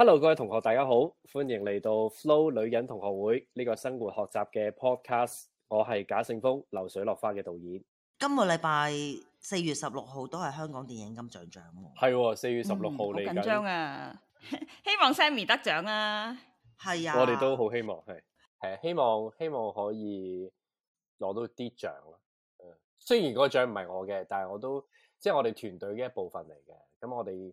Hello，各位同學，大家好，歡迎嚟到 Flow 女人同學會呢、個生活學習嘅 podcast。我係賈勝峰，流水落花嘅導演。今個禮拜四月十六號都係香港電影金像獎喎。係喎，四月十六號好嚟緊張緊，啊！希望 Sammy 得獎啊！係啊，我哋都好希望係係希望希望可以攞到啲獎啦。誒，雖然嗰個獎唔係我嘅，但係我都即係我哋團隊嘅一部分嚟嘅。咁我哋